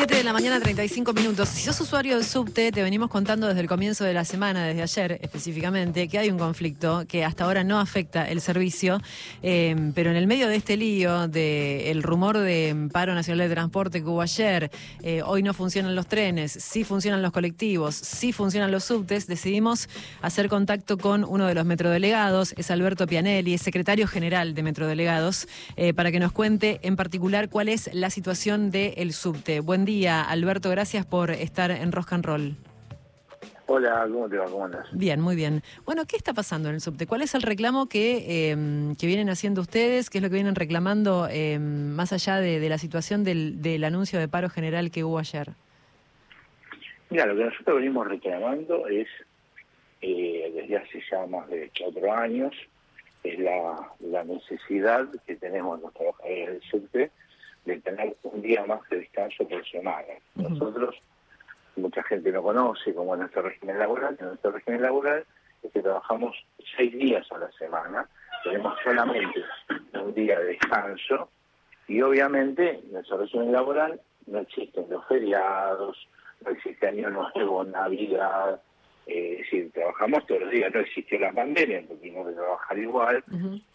7 de la mañana, 35 minutos. Si sos usuario del subte, te venimos contando desde el comienzo de la semana, desde ayer específicamente, que hay un conflicto que hasta ahora no afecta el servicio, eh, pero en el medio de este lío, del rumor de paro nacional de transporte que hubo ayer, eh, hoy no funcionan los trenes, sí funcionan los colectivos, sí funcionan los subtes, decidimos hacer contacto con uno de los metrodelegados, es Alberto Pianelli, es secretario general de Metrodelegados, eh, para que nos cuente en particular cuál es la situación del subte. Buen Alberto, gracias por estar en Rock and Roll. Hola, ¿cómo te va? ¿Cómo andas? Bien, muy bien. Bueno, ¿qué está pasando en el subte? ¿Cuál es el reclamo que, em, que vienen haciendo ustedes? ¿Qué es lo que vienen reclamando em, más allá de, la situación del, del, anuncio de paro general que hubo ayer? Mira, lo que nosotros venimos reclamando es, eh, desde hace ya más de cuatro años, es la, la necesidad que tenemos los trabajadores del subte de tener un día más de descanso por semana. Nosotros, mucha gente no conoce como nuestro régimen laboral, nuestro régimen laboral es que trabajamos seis días a la semana, tenemos solamente un día de descanso y obviamente en nuestro régimen laboral no existen los feriados, no existe Año Nuevo, Navidad, eh, es decir, trabajamos todos los días, no existe la pandemia, porque tenemos que trabajar igual,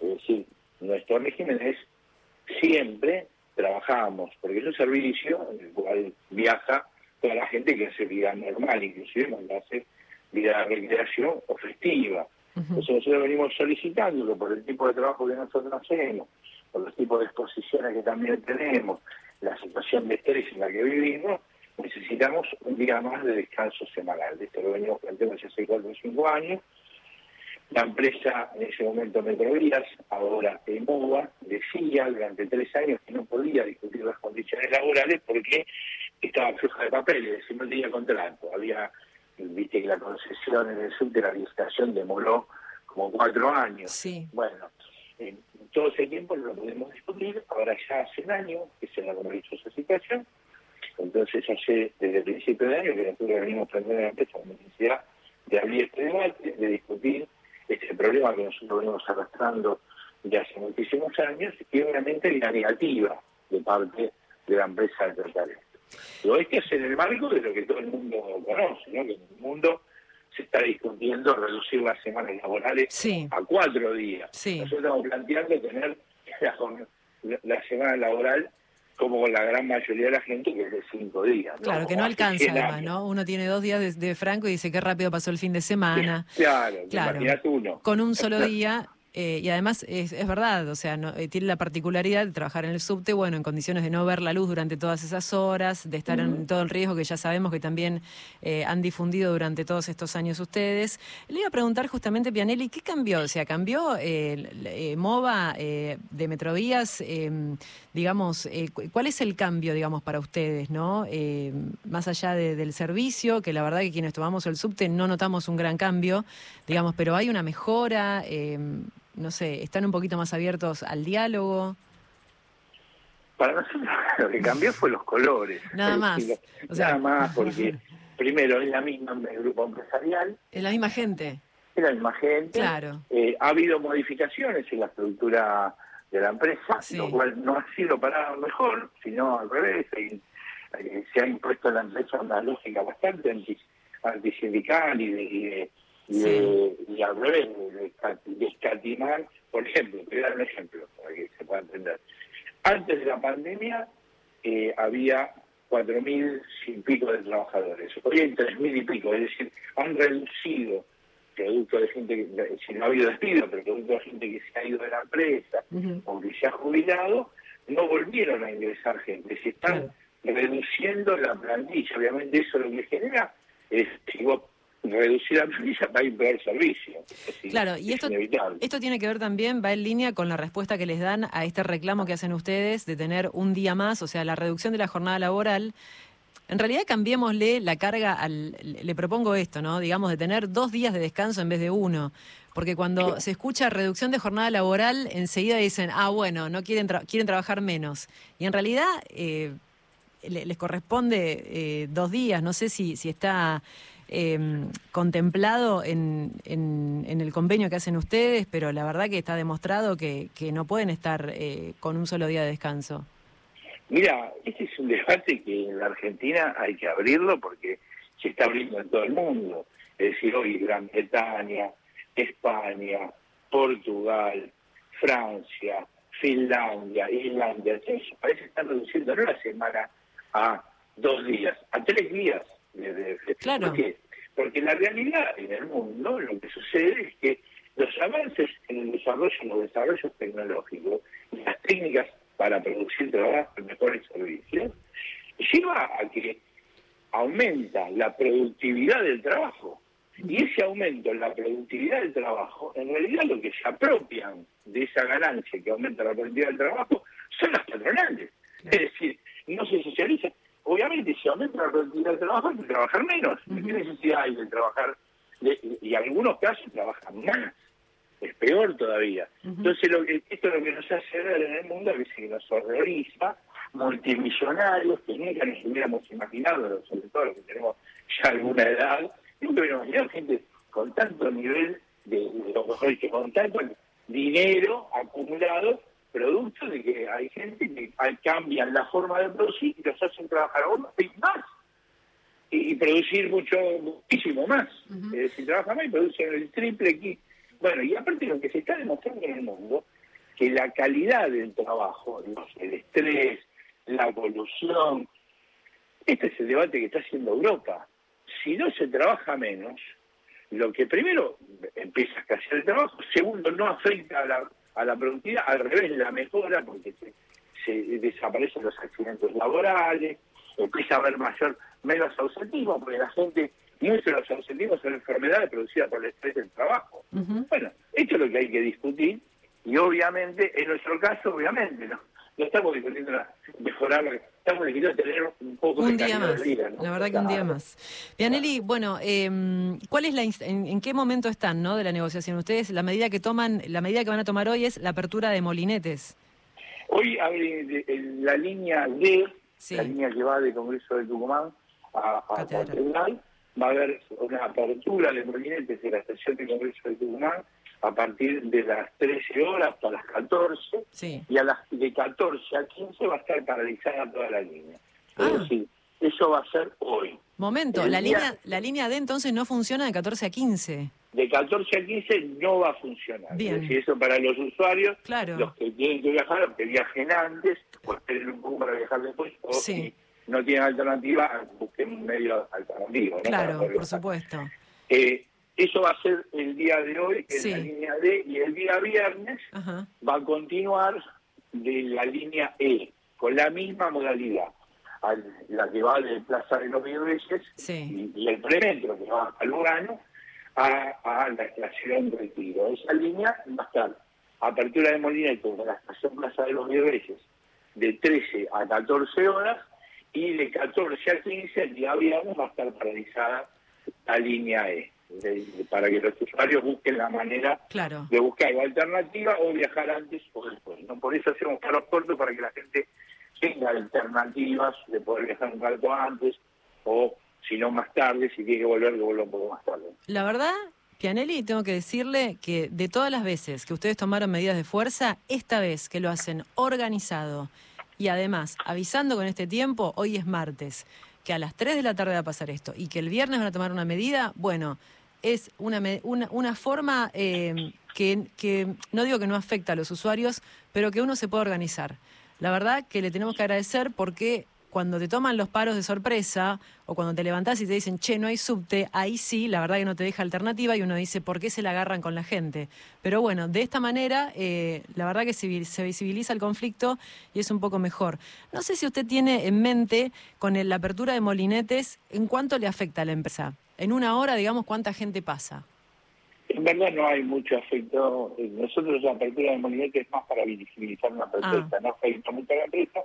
es decir, nuestro régimen es siempre trabajamos, porque es un servicio en el cual viaja toda la gente que hace vida normal, inclusive cuando hace vida de recreación o festiva. Entonces nosotros venimos solicitándolo por el tipo de trabajo que nosotros hacemos, por los tipos de exposiciones que también tenemos, la situación de estrés en la que vivimos, necesitamos un día más de descanso semanal. Esto lo venimos planteando hace 4 o 5 años, la empresa, en ese momento Metrovías, ahora EMOVA, decía durante tres años que no podía discutir las condiciones laborales porque estaba floja de papeles, y no tenía contrato. Había, viste que la concesión en el sur de la licitación demoró como cuatro años. Sí. Bueno, en todo ese tiempo no lo podemos discutir, ahora ya hace un año que se la comenzó esa situación, entonces hace desde el principio de año que nosotros venimos planteando la empresa la necesidad de abrir este debate, de discutir este problema que nosotros venimos arrastrando de hace muchísimos años y obviamente la negativa de parte de la empresa de tratar esto. Lo es que es en el marco de lo que todo el mundo conoce, ¿no? que en el mundo se está discutiendo reducir las semanas laborales a cuatro días. Nosotros estamos planteando tener la semana laboral como la gran mayoría de la gente que es de cinco días. Claro, que no alcanza además, ¿no? Uno tiene dos días de, franco y dice qué rápido pasó el fin de semana. Claro, claro. uno. Con un solo día eh, y además es, verdad, o sea, no, eh, tiene la particularidad de trabajar en el subte, bueno, en condiciones de no ver la luz durante todas esas horas, de estar en todo el riesgo que ya sabemos que también eh, han difundido durante todos estos años ustedes. Le iba a preguntar justamente, Pianelli, ¿qué cambió? O sea, ¿cambió MOVA de Metrovías? digamos, ¿cuál es el cambio, digamos, para ustedes, no? más allá del servicio, que la verdad que quienes tomamos el subte no notamos un gran cambio, digamos, pero hay una mejora no sé, están un poquito más abiertos al diálogo. Para nosotros lo que cambió fue los colores. Nada más. nada más porque primero es la misma el grupo empresarial. Es la misma gente. Es la misma gente. Claro. Eh, ha habido modificaciones en la estructura de la empresa, lo cual no ha sido para mejor, sino al revés. Eh, se ha impuesto en la empresa una lógica bastante anti, antisindical y de y, al revés, de escatimar, por ejemplo, te voy a dar un ejemplo para que se pueda entender. Antes de la pandemia eh, había cuatro mil y pico de trabajadores, hoy hay tres mil y pico, es decir, han reducido producto de gente que, si no ha habido despido, pero producto de gente que se ha ido de la empresa o que se ha jubilado, no volvieron a ingresar gente, se están reduciendo la plantilla, obviamente eso lo que genera es, si vos reducir la planilla para un peor servicio. claro, y esto, esto tiene que ver también, va en línea con la respuesta que les dan a este reclamo que hacen ustedes de tener un día más, o sea, la reducción de la jornada laboral. En realidad cambiémosle la carga al, le propongo esto, ¿no? Digamos, de tener dos días de descanso en vez de uno. Porque cuando se escucha reducción de jornada laboral, enseguida dicen, ah, bueno, no quieren, quieren trabajar menos. Y en realidad eh, les corresponde eh, dos días. No sé si, si está eh, contemplado en, en, el convenio que hacen ustedes, pero la verdad que está demostrado que, que no pueden estar eh, con un solo día de descanso. Mira, este es un debate que en la Argentina hay que abrirlo porque se está abriendo en todo el mundo. Es decir, hoy Gran Bretaña, España, Portugal, Francia, Finlandia, Islandia, eso parece que están reduciendo no la semana a dos días, a tres días. Claro. ¿Por qué? Porque la realidad en el mundo lo que sucede es que los avances en el desarrollo, en los desarrollos tecnológicos y las técnicas para producir trabajo y mejores servicios, lleva a que aumenta la productividad del trabajo. Y ese aumento en la productividad del trabajo, en realidad lo que se apropian de esa ganancia que aumenta la productividad del trabajo son las patronales. Es decir, no se socializa. Obviamente, si aumenta la productividad del trabajo, hay que trabajar menos. ¿Qué necesidad hay de trabajar? y en algunos casos trabajan más es peor todavía. Entonces, lo que, esto es lo que nos hace ver en el mundo, veces que nos horroriza, multimillonarios que nunca nos hubiéramos imaginado, sobre todo los que tenemos ya alguna edad, nunca hubiéramos imaginado gente con tanto nivel de, de, con tanto dinero acumulado, producto de que hay gente que cambian la forma de producir y los hacen trabajar aún más y, producir mucho, muchísimo más. si trabajan más y producen el triple aquí bueno, y aparte lo que se está demostrando en el mundo, que la calidad del trabajo, el estrés, la evolución, este es el debate que está haciendo Europa. Si no se trabaja menos, lo que primero empieza a escasear el trabajo, segundo no afecta a la, a la productividad, al revés la mejora porque se, desaparecen los accidentes laborales, empieza a haber mayor menos ausentismo porque la gente muchos de los ausentismos son enfermedades producidas por el estrés del trabajo. Bueno, esto es lo que hay que discutir y obviamente, en nuestro caso, obviamente, no, no estamos discutiendo mejorar, estamos discutiendo tener un poco un de día más. Vida, La verdad que un día más. Pianelli, bueno, eh, ¿cuál es la en, qué momento están, no, de la negociación? Ustedes la medida que toman, la medida que van a tomar hoy es la apertura de molinetes. Hoy abre la línea D, la línea que va de Congreso de Tucumán a, a Catedral va a haber una apertura de molinetes de la estación de Congreso de Tucumán a partir de las 13 horas hasta las 14 y a las de 14 a 15 va a estar paralizada toda la línea. Es ah. decir, eso va a ser hoy. Momento, la línea la línea D entonces no funciona de 14 a 15. De 14 a 15 no va a funcionar. Bien. Es decir, eso para los usuarios, los que tienen que viajar, los que viajen antes, o esperen un poco para viajar después, o sí no tienen alternativa, busquen un medio alternativo. Claro, por supuesto. Eh, eso va a ser el día de hoy, es la línea D, y el día viernes va a continuar de la línea E, con la misma modalidad. la que va de Plaza de los Virreyes y, el premetro que va al Urano a, la estación Retiro. Esa línea va a estar apertura de Molineto de la estación Plaza de los Virreyes de 13 a 14 horas y de 14 a 15 el día viernes va a estar paralizada la línea E, para que los usuarios busquen la manera de buscar la alternativa o viajar antes o después. ¿no? Por eso hacemos paros cortos para que la gente tenga alternativas de poder viajar un rato antes o si no más tarde, si tiene que volver, que vuelva un poco más tarde. La verdad, Pianelli, tengo que decirle que de todas las veces que ustedes tomaron medidas de fuerza, esta vez que lo hacen organizado, y además, avisando con este tiempo, hoy es martes, que a las 3 de la tarde va a pasar esto y que el viernes van a tomar una medida, bueno, es una, una, forma eh, que, que no digo que no afecta a los usuarios, pero que uno se puede organizar. La verdad que le tenemos que agradecer porque cuando te toman los paros de sorpresa o cuando te levantás y te dicen, che, no hay subte, ahí sí, la verdad que no te deja alternativa y uno dice, ¿por qué se la agarran con la gente? Pero bueno, de esta manera, eh, la verdad que se, visibiliza el conflicto y es un poco mejor. No sé si usted tiene en mente, con la apertura de molinetes, ¿en cuánto le afecta a la empresa? En una hora, digamos, ¿cuánta gente pasa? En verdad no hay mucho afecto. Nosotros la apertura de molinetes es más para visibilizar una protesta, ah. no afecta mucho a la empresa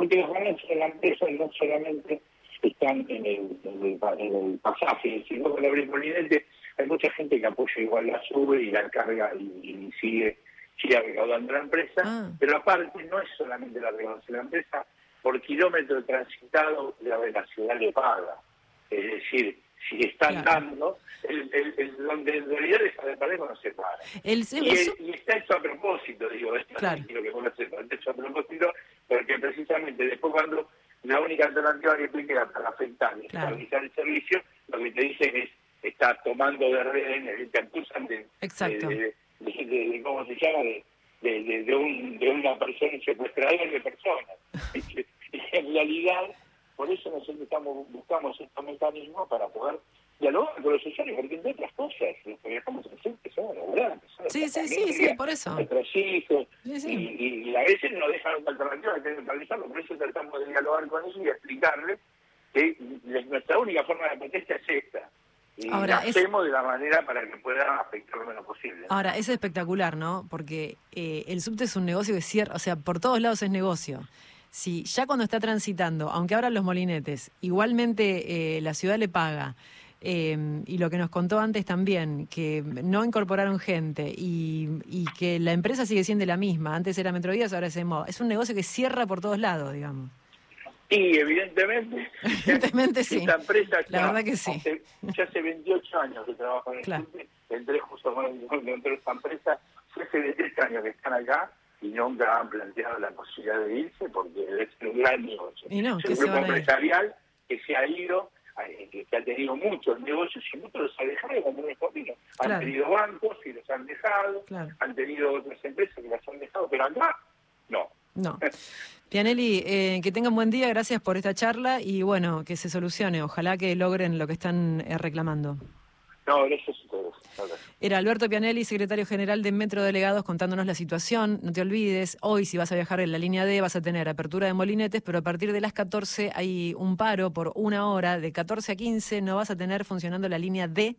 porque los ganancias de la empresa no solamente están en el, en el, pasaje, sino que el molinete hay mucha gente que apoya igual la sube y la carga y, sigue, sigue recaudando la empresa, ah. pero aparte no es solamente la recaudación de la empresa, por kilómetro transitado la, la ciudad le paga. Es decir, si están dando, el, el, donde en realidad esa de no se para. El, y, está hecho a propósito, digo, esto claro. que vos está hecho a propósito, porque precisamente después cuando la única alternativa que queda para afectar y estabilizar el servicio, lo que te dicen es, está tomando de redes, te acusan de, de, de, ¿cómo se llama?, de, de, un, de una persona, secuestrador de personas. y en realidad, por eso nosotros estamos, buscamos estos mecanismos para poder dialogar con los usuarios, porque entre otras cosas, los que viajamos en que laburantes. Sí, sí, sí, sí, por eso. Nuestros hijos, Y, a veces no dejan otra alternativa que que realizarlo, por eso tratamos de dialogar con ellos y explicarles que nuestra única forma de protesta es esta. Y Ahora, hacemos de la manera para que pueda afectar lo menos posible. Ahora, es espectacular, ¿no? Porque eh, el subte es un negocio que cierra, o sea, por todos lados es negocio si ya cuando está transitando, aunque abran los molinetes, igualmente eh, la ciudad le paga, eh, y lo que nos contó antes también, que no incorporaron gente y, que la empresa sigue siendo la misma. Antes era Metrodías, ahora es modo. Es un negocio que cierra por todos lados, digamos. Y evidentemente, evidentemente sí. Esta empresa la verdad que sí. ya hace 28 años que trabajo en el claro. entré justo dentro de esta empresa, hace 28 años que están acá y nunca han planteado la posibilidad de irse porque es un gran negocio. es un grupo empresarial que se ha ido, eh, que, ha tenido muchos negocios y muchos los ha dejado como un camino. Han tenido bancos y los han dejado, han tenido otras empresas que las han dejado, pero acá no. No. Pianelli, eh, que tengan buen día, gracias por esta charla y bueno, que se solucione. Ojalá que logren lo que están eh, reclamando. No, gracias a. Era Alberto Pianelli, secretario general de Metro Delegados, contándonos la situación. No te olvides, hoy si vas a viajar en la línea D vas a tener apertura de molinetes, pero a partir de las 14 hay un paro por una hora. De 14 a 15 no vas a tener funcionando la línea D